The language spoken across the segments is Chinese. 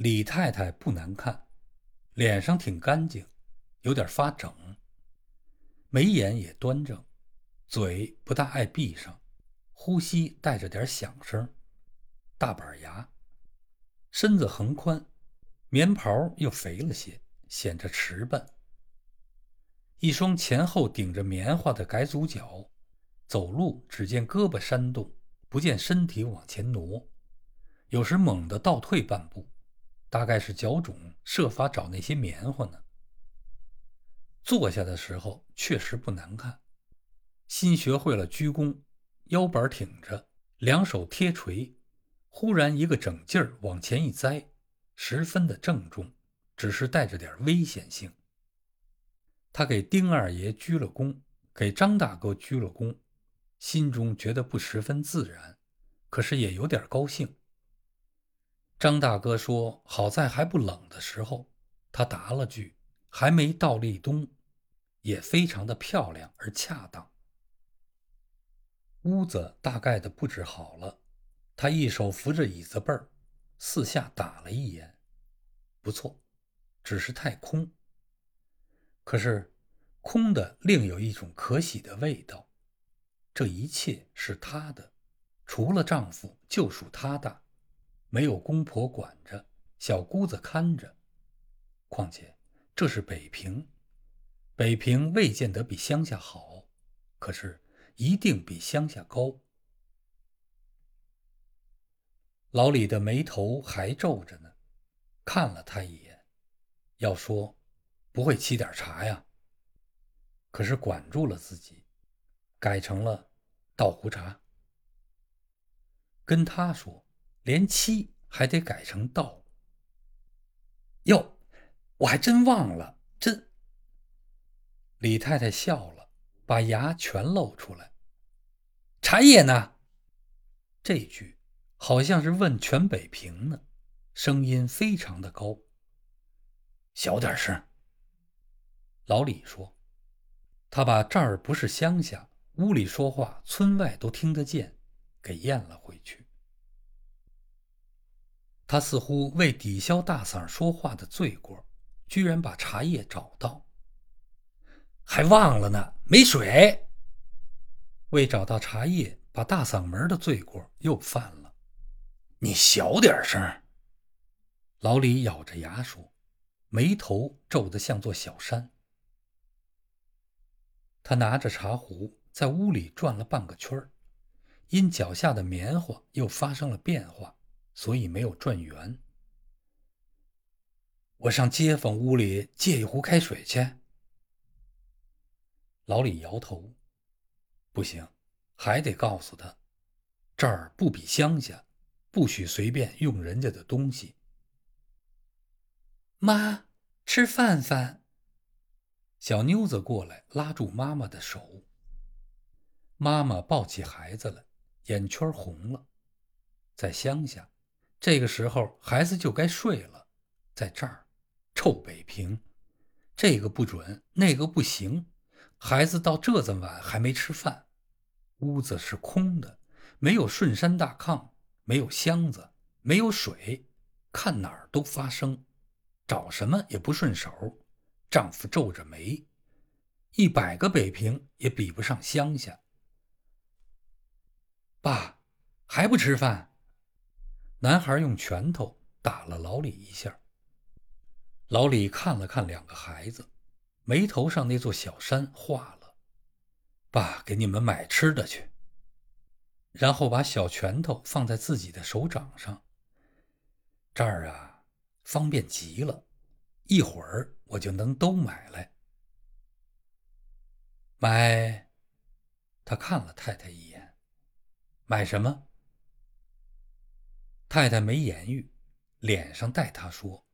李太太不难看，脸上挺干净，有点发整，眉眼也端正，嘴不大爱闭上，呼吸带着点响声，大板牙，身子横宽，棉袍又肥了些，显着迟笨。一双前后顶着棉花的改足脚，走路只见胳膊扇动，不见身体往前挪，有时猛地倒退半步。大概是脚肿，设法找那些棉花呢。坐下的时候确实不难看，新学会了鞠躬，腰板挺着，两手贴垂，忽然一个整劲儿往前一栽，十分的郑重，只是带着点危险性。他给丁二爷鞠了躬，给张大哥鞠了躬，心中觉得不十分自然，可是也有点高兴。张大哥说：“好在还不冷的时候。”他答了句：“还没到立冬。”也非常的漂亮而恰当。屋子大概的布置好了，他一手扶着椅子背儿，四下打了一眼，不错，只是太空。可是，空的另有一种可喜的味道。这一切是他的，除了丈夫，就属他的。没有公婆管着，小姑子看着。况且这是北平，北平未见得比乡下好，可是一定比乡下高。老李的眉头还皱着呢，看了他一眼，要说不会沏点茶呀，可是管住了自己，改成了倒壶茶，跟他说。连七还得改成道。哟，我还真忘了，真。李太太笑了，把牙全露出来。茶叶呢？这句好像是问全北平呢，声音非常的高。小点声。老李说：“他把这儿不是乡下，屋里说话，村外都听得见，给咽了。”他似乎为抵消大嗓说话的罪过，居然把茶叶找到，还忘了呢，没水。为找到茶叶，把大嗓门的罪过又犯了。你小点声。老李咬着牙说，眉头皱得像座小山。他拿着茶壶在屋里转了半个圈，因脚下的棉花又发生了变化。所以没有转圆。我上街坊屋里借一壶开水去。老李摇头，不行，还得告诉他，这儿不比乡下，不许随便用人家的东西。妈，吃饭饭。小妞子过来拉住妈妈的手。妈妈抱起孩子来，眼圈红了，在乡下。这个时候，孩子就该睡了。在这儿，臭北平，这个不准，那个不行。孩子到这么晚还没吃饭，屋子是空的，没有顺山大炕，没有箱子，没有水，看哪儿都发生，找什么也不顺手。丈夫皱着眉，一百个北平也比不上乡下。爸，还不吃饭？男孩用拳头打了老李一下。老李看了看两个孩子，眉头上那座小山化了。爸，给你们买吃的去。然后把小拳头放在自己的手掌上。这儿啊，方便极了，一会儿我就能都买来。买？他看了太太一眼。买什么？太太没言语，脸上带他说：“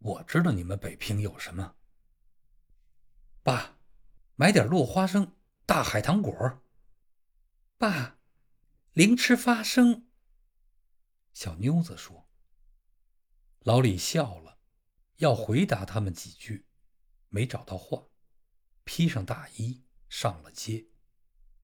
我知道你们北平有什么。爸，买点落花生、大海棠果。爸，零吃花生。”小妞子说。老李笑了，要回答他们几句，没找到话，披上大衣上了街。